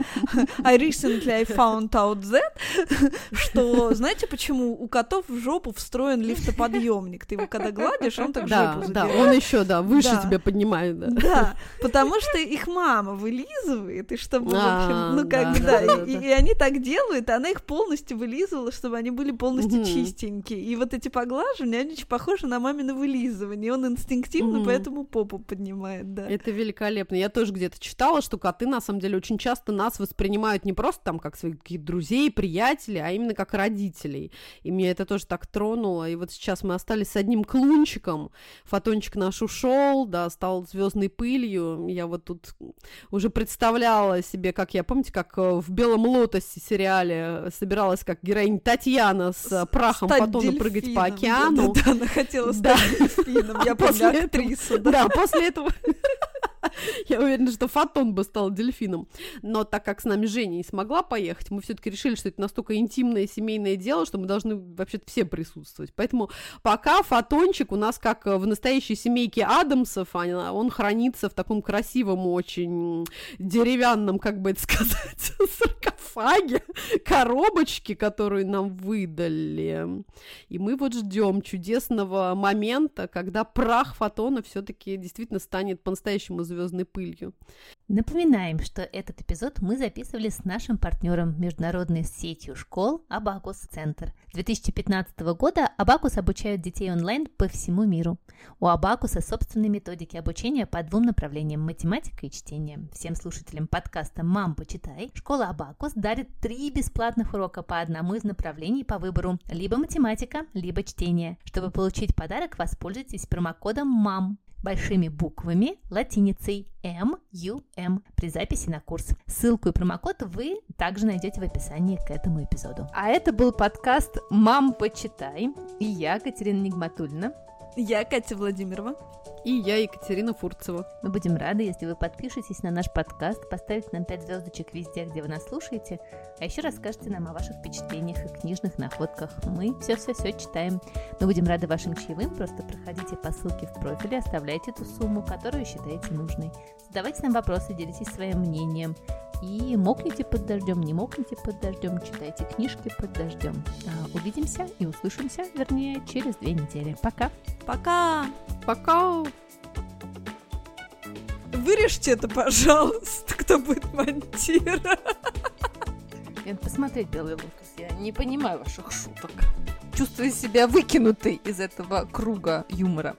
I recently I found out that, что... Знаете, почему у котов в жопу встроен лифтоподъемник? Ты его когда гладишь, он так да, жопу Да, задирает. он еще, да, выше Да. тебя поднимает, да. Да, потому что их мама вылизывает, и чтобы, в А, общем, ну как да, бы, да, да, да, и, да. и они так делают, и она их полностью вылизывала, чтобы они были полностью Мгм. чистенькие. И вот эти поглаживания, они очень похожи на мамины вылизывание. И он инстинктивно Мгм. поэтому попу поднимает, да. Это великолепно. Я тоже где-то читала, что коты, на самом деле, очень часто нас воспринимают не просто там как своих друзей, приятелей, а именно как родителей. И меня это тоже так тронуло. И вот сейчас мы остались с одним клунчиком. Фотончик наш ушел, да, стал звездной пылью. Я вот тут уже представляла себе, как я, помните, как э, в «Белом лотосе» сериале собиралась как героиня Татьяна с э, прахом Стать фотона прыгать по океану. Да, да, она хотела Да. Дельфином. Я помню После этого- актрису. Да, после этого я уверена, что Фотон бы стал дельфином. Но так как с нами Женя не смогла поехать, мы все-таки решили, что это настолько интимное семейное дело, что мы должны вообще-то все присутствовать. Поэтому пока Фотончик у нас как в настоящей семейке Адамсов, а он хранится в таком красивом очень деревянном, как бы это сказать, саркофаге, коробочке, которую нам выдали. И мы вот ждем чудесного момента, когда прах фотона все-таки действительно станет по-настоящему звездной пылью. Напоминаем, что этот эпизод мы записывали с нашим партнером международной сетью школ Абакус Центр. С 2015 года Абакус обучают детей онлайн по всему миру. У Абакуса собственные методики обучения по двум направлениям – математика и чтение. Всем слушателям подкаста «Мам, почитай» школа Абакус дарит три бесплатных урока по одному из направлений по выбору – либо математика, либо чтение. Чтобы получить подарок, воспользуйтесь промокодом «МАМ» большими буквами латиницей M U M при записи на курс. Ссылку и промокод вы также найдете в описании к этому эпизоду. А это был подкаст «Мам, почитай» и я, Катерина Нигматульна. Я Катя Владимирова. И я, Екатерина Фурцева. Мы будем рады, если вы подпишетесь на наш подкаст, поставите нам 5 звездочек везде, где вы нас слушаете, а еще расскажете нам о ваших впечатлениях и книжных находках. Мы все-все-все читаем. Мы будем рады вашим чаевым, просто проходите по ссылке в профиле, оставляйте ту сумму, которую считаете нужной. Задавайте нам вопросы, делитесь своим мнением. И мокните под дождем, не мокните под дождем, читайте книжки под дождем. А, увидимся и услышимся, вернее, через две недели. Пока! Пока! Пока! Вырежьте это, пожалуйста, кто будет монтировать. Надо посмотреть «Белый лотос». Я не понимаю ваших шуток. чувствует себя выкинутой из этого круга юмора.